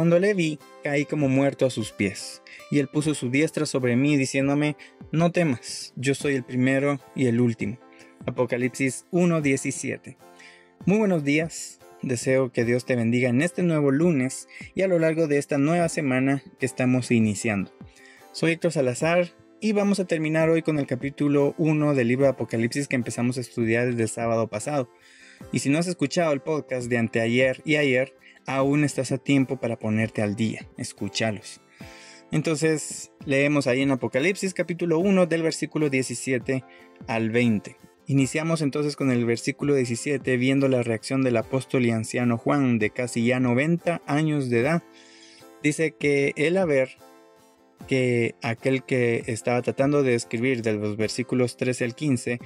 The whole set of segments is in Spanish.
Cuando le vi, caí como muerto a sus pies, y él puso su diestra sobre mí, diciéndome, no temas, yo soy el primero y el último. Apocalipsis 1.17. Muy buenos días, deseo que Dios te bendiga en este nuevo lunes y a lo largo de esta nueva semana que estamos iniciando. Soy Héctor Salazar y vamos a terminar hoy con el capítulo 1 del libro de Apocalipsis que empezamos a estudiar desde el sábado pasado. Y si no has escuchado el podcast de anteayer y ayer, aún estás a tiempo para ponerte al día, escúchalos. Entonces, leemos ahí en Apocalipsis capítulo 1 del versículo 17 al 20. Iniciamos entonces con el versículo 17 viendo la reacción del apóstol y anciano Juan de casi ya 90 años de edad. Dice que él a ver que aquel que estaba tratando de escribir de los versículos 13 al 15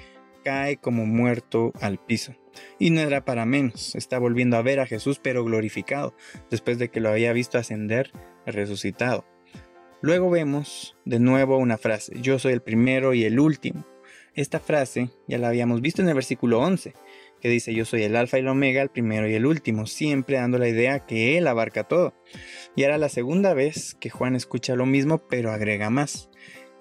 cae como muerto al piso. Y no era para menos, está volviendo a ver a Jesús pero glorificado, después de que lo había visto ascender resucitado. Luego vemos de nuevo una frase, yo soy el primero y el último. Esta frase ya la habíamos visto en el versículo 11, que dice yo soy el alfa y el omega, el primero y el último, siempre dando la idea que Él abarca todo. Y era la segunda vez que Juan escucha lo mismo, pero agrega más.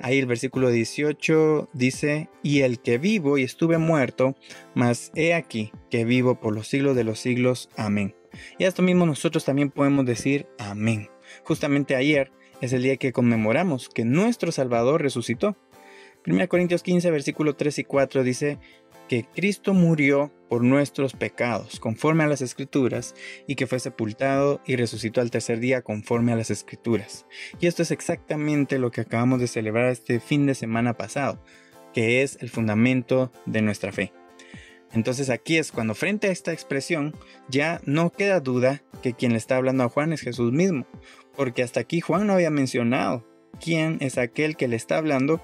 Ahí el versículo 18 dice, y el que vivo y estuve muerto, mas he aquí que vivo por los siglos de los siglos. Amén. Y esto mismo nosotros también podemos decir amén. Justamente ayer es el día que conmemoramos que nuestro Salvador resucitó. 1 Corintios 15, versículo 3 y 4 dice, que Cristo murió por nuestros pecados, conforme a las Escrituras, y que fue sepultado y resucitó al tercer día, conforme a las Escrituras. Y esto es exactamente lo que acabamos de celebrar este fin de semana pasado, que es el fundamento de nuestra fe. Entonces aquí es cuando frente a esta expresión ya no queda duda que quien le está hablando a Juan es Jesús mismo, porque hasta aquí Juan no había mencionado quién es aquel que le está hablando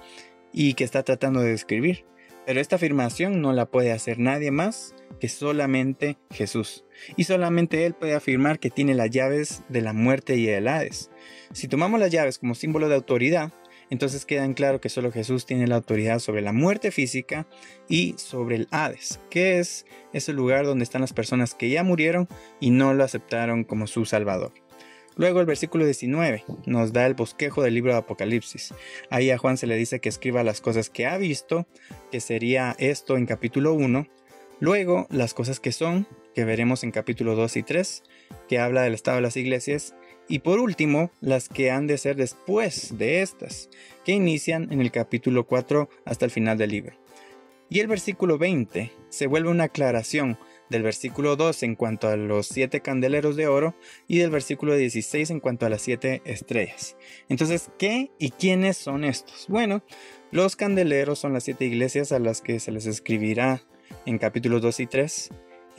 y que está tratando de describir. Pero esta afirmación no la puede hacer nadie más que solamente Jesús. Y solamente Él puede afirmar que tiene las llaves de la muerte y el Hades. Si tomamos las llaves como símbolo de autoridad, entonces queda en claro que solo Jesús tiene la autoridad sobre la muerte física y sobre el Hades, que es ese lugar donde están las personas que ya murieron y no lo aceptaron como su Salvador. Luego el versículo 19 nos da el bosquejo del libro de Apocalipsis. Ahí a Juan se le dice que escriba las cosas que ha visto, que sería esto en capítulo 1. Luego las cosas que son, que veremos en capítulo 2 y 3, que habla del estado de las iglesias. Y por último, las que han de ser después de estas, que inician en el capítulo 4 hasta el final del libro. Y el versículo 20 se vuelve una aclaración del versículo 2 en cuanto a los siete candeleros de oro y del versículo 16 en cuanto a las siete estrellas. Entonces, ¿qué y quiénes son estos? Bueno, los candeleros son las siete iglesias a las que se les escribirá en capítulos 2 y 3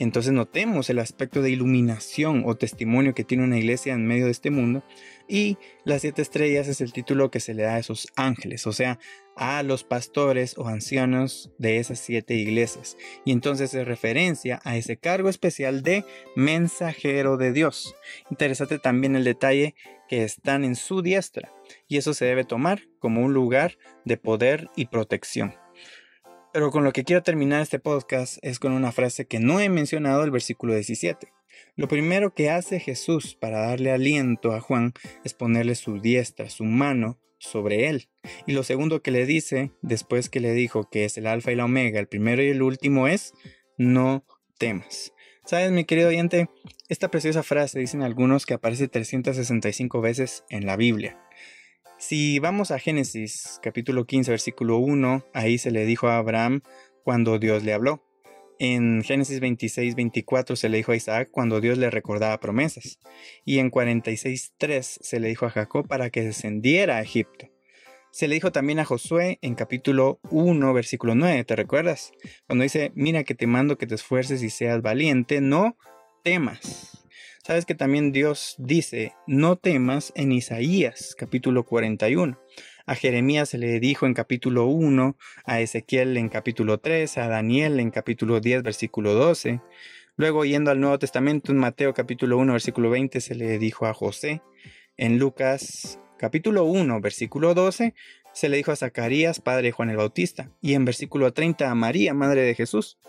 entonces notemos el aspecto de iluminación o testimonio que tiene una iglesia en medio de este mundo. Y las siete estrellas es el título que se le da a esos ángeles, o sea, a los pastores o ancianos de esas siete iglesias. Y entonces es referencia a ese cargo especial de mensajero de Dios. Interesante también el detalle que están en su diestra. Y eso se debe tomar como un lugar de poder y protección. Pero con lo que quiero terminar este podcast es con una frase que no he mencionado, el versículo 17. Lo primero que hace Jesús para darle aliento a Juan es ponerle su diestra, su mano, sobre él. Y lo segundo que le dice, después que le dijo que es el alfa y la omega, el primero y el último, es, no temas. Sabes, mi querido oyente, esta preciosa frase dicen algunos que aparece 365 veces en la Biblia. Si vamos a Génesis capítulo 15 versículo 1, ahí se le dijo a Abraham cuando Dios le habló. En Génesis 26, 24 se le dijo a Isaac cuando Dios le recordaba promesas. Y en 46, 3 se le dijo a Jacob para que descendiera a Egipto. Se le dijo también a Josué en capítulo 1, versículo 9, ¿te recuerdas? Cuando dice, mira que te mando que te esfuerces y seas valiente, no temas. Sabes que también Dios dice, no temas en Isaías capítulo 41. A Jeremías se le dijo en capítulo 1, a Ezequiel en capítulo 3, a Daniel en capítulo 10, versículo 12. Luego, yendo al Nuevo Testamento, en Mateo capítulo 1, versículo 20, se le dijo a José. En Lucas capítulo 1, versículo 12, se le dijo a Zacarías, padre de Juan el Bautista. Y en versículo 30 a María, madre de Jesús.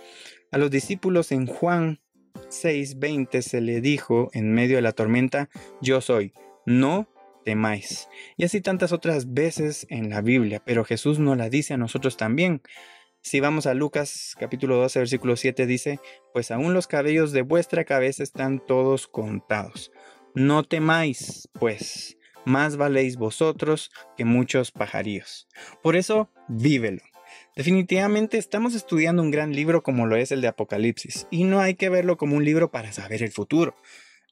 A los discípulos en Juan 6, 20 se le dijo en medio de la tormenta, yo soy, no temáis. Y así tantas otras veces en la Biblia, pero Jesús nos la dice a nosotros también. Si vamos a Lucas capítulo 12, versículo 7 dice, pues aún los cabellos de vuestra cabeza están todos contados. No temáis, pues, más valéis vosotros que muchos pajarillos. Por eso, vívelo. Definitivamente estamos estudiando un gran libro como lo es el de Apocalipsis, y no hay que verlo como un libro para saber el futuro.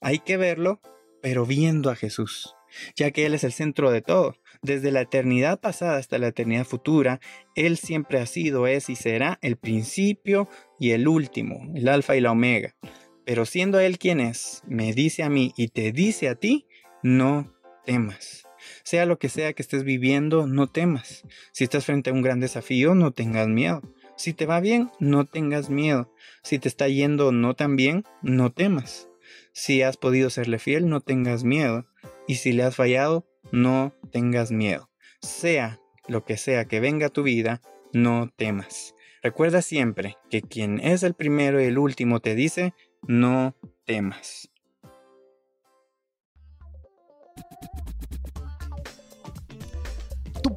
Hay que verlo, pero viendo a Jesús ya que Él es el centro de todo. Desde la eternidad pasada hasta la eternidad futura, Él siempre ha sido, es y será el principio y el último, el alfa y la omega. Pero siendo Él quien es, me dice a mí y te dice a ti, no temas. Sea lo que sea que estés viviendo, no temas. Si estás frente a un gran desafío, no tengas miedo. Si te va bien, no tengas miedo. Si te está yendo no tan bien, no temas. Si has podido serle fiel, no tengas miedo. Y si le has fallado, no tengas miedo. Sea lo que sea que venga a tu vida, no temas. Recuerda siempre que quien es el primero y el último te dice, no temas.